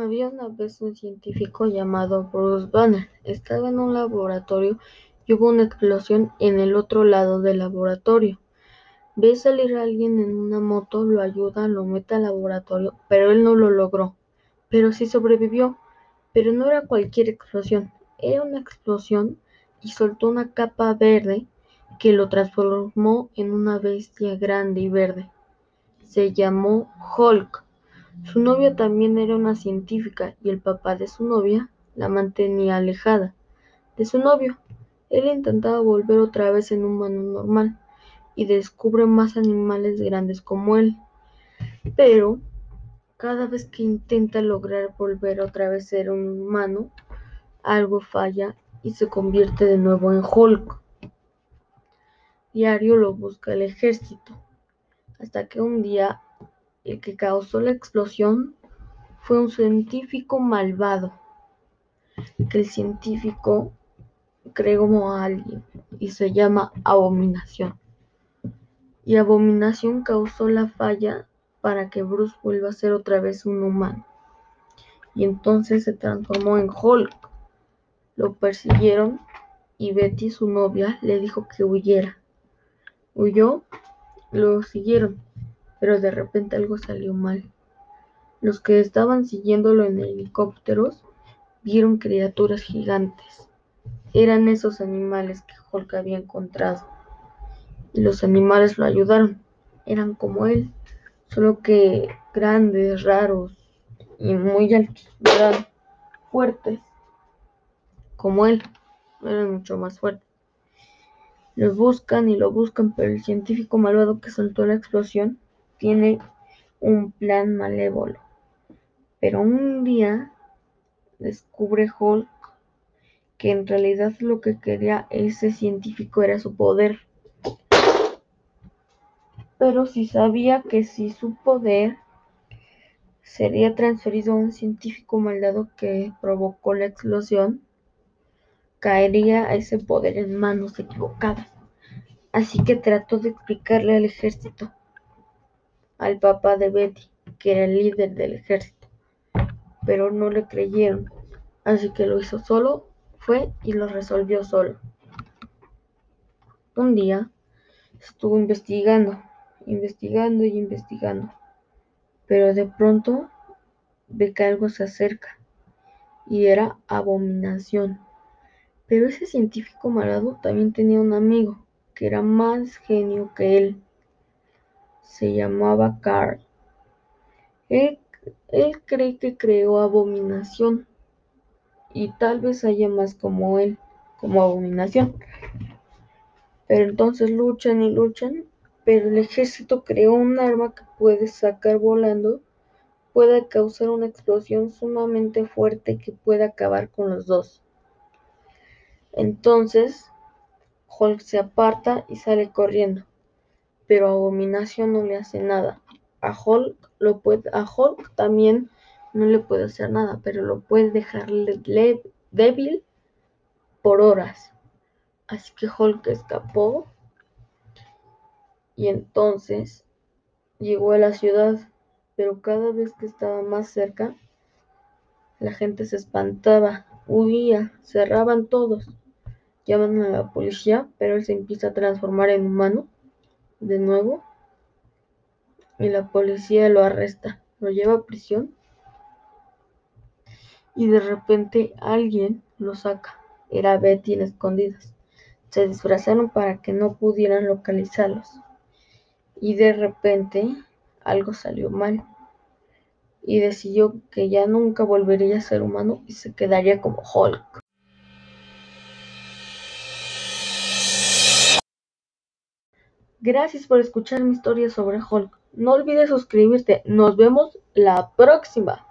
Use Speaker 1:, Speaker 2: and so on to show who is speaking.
Speaker 1: Había una vez un científico llamado Bruce Banner. Estaba en un laboratorio y hubo una explosión en el otro lado del laboratorio. Ve salir a alguien en una moto, lo ayuda, lo mete al laboratorio, pero él no lo logró. Pero sí sobrevivió. Pero no era cualquier explosión, era una explosión y soltó una capa verde que lo transformó en una bestia grande y verde. Se llamó Hulk. Su novia también era una científica y el papá de su novia la mantenía alejada de su novio. Él intentaba volver otra vez en un humano normal y descubre más animales grandes como él. Pero cada vez que intenta lograr volver otra vez a ser un humano, algo falla y se convierte de nuevo en Hulk. Diario lo busca el ejército, hasta que un día el que causó la explosión fue un científico malvado, que el científico creó a alguien y se llama Abominación. Y Abominación causó la falla para que Bruce vuelva a ser otra vez un humano. Y entonces se transformó en Hulk. Lo persiguieron y Betty, su novia, le dijo que huyera. Huyó, lo siguieron pero de repente algo salió mal. Los que estaban siguiéndolo en helicópteros vieron criaturas gigantes. Eran esos animales que Hulk había encontrado. Y los animales lo ayudaron. Eran como él, solo que grandes, raros y muy altos. Fuertes, como él. Eran mucho más fuertes. Los buscan y lo buscan, pero el científico malvado que soltó la explosión tiene un plan malévolo. Pero un día descubre Hulk que en realidad lo que quería ese científico era su poder. Pero si sabía que si su poder sería transferido a un científico maldado que provocó la explosión, caería ese poder en manos equivocadas. Así que trató de explicarle al ejército al papá de Betty, que era el líder del ejército, pero no le creyeron, así que lo hizo solo, fue y lo resolvió solo. Un día estuvo investigando, investigando y investigando, pero de pronto ve que algo se acerca y era abominación. Pero ese científico malvado también tenía un amigo que era más genio que él se llamaba Carl. Él, cree que creó Abominación y tal vez haya más como él, como Abominación. Pero entonces luchan y luchan, pero el ejército creó un arma que puede sacar volando, puede causar una explosión sumamente fuerte que puede acabar con los dos. Entonces, Hulk se aparta y sale corriendo pero Abominación no le hace nada. A Hulk, lo a Hulk también no le puede hacer nada, pero lo puede dejar débil por horas. Así que Hulk escapó y entonces llegó a la ciudad, pero cada vez que estaba más cerca, la gente se espantaba, huía, cerraban todos, llaman a la policía, pero él se empieza a transformar en humano de nuevo y la policía lo arresta, lo lleva a prisión y de repente alguien lo saca. Era Betty en escondidas. Se disfrazaron para que no pudieran localizarlos. Y de repente algo salió mal. Y decidió que ya nunca volvería a ser humano y se quedaría como Hulk. Gracias por escuchar mi historia sobre Hulk. No olvides suscribirte. Nos vemos la próxima.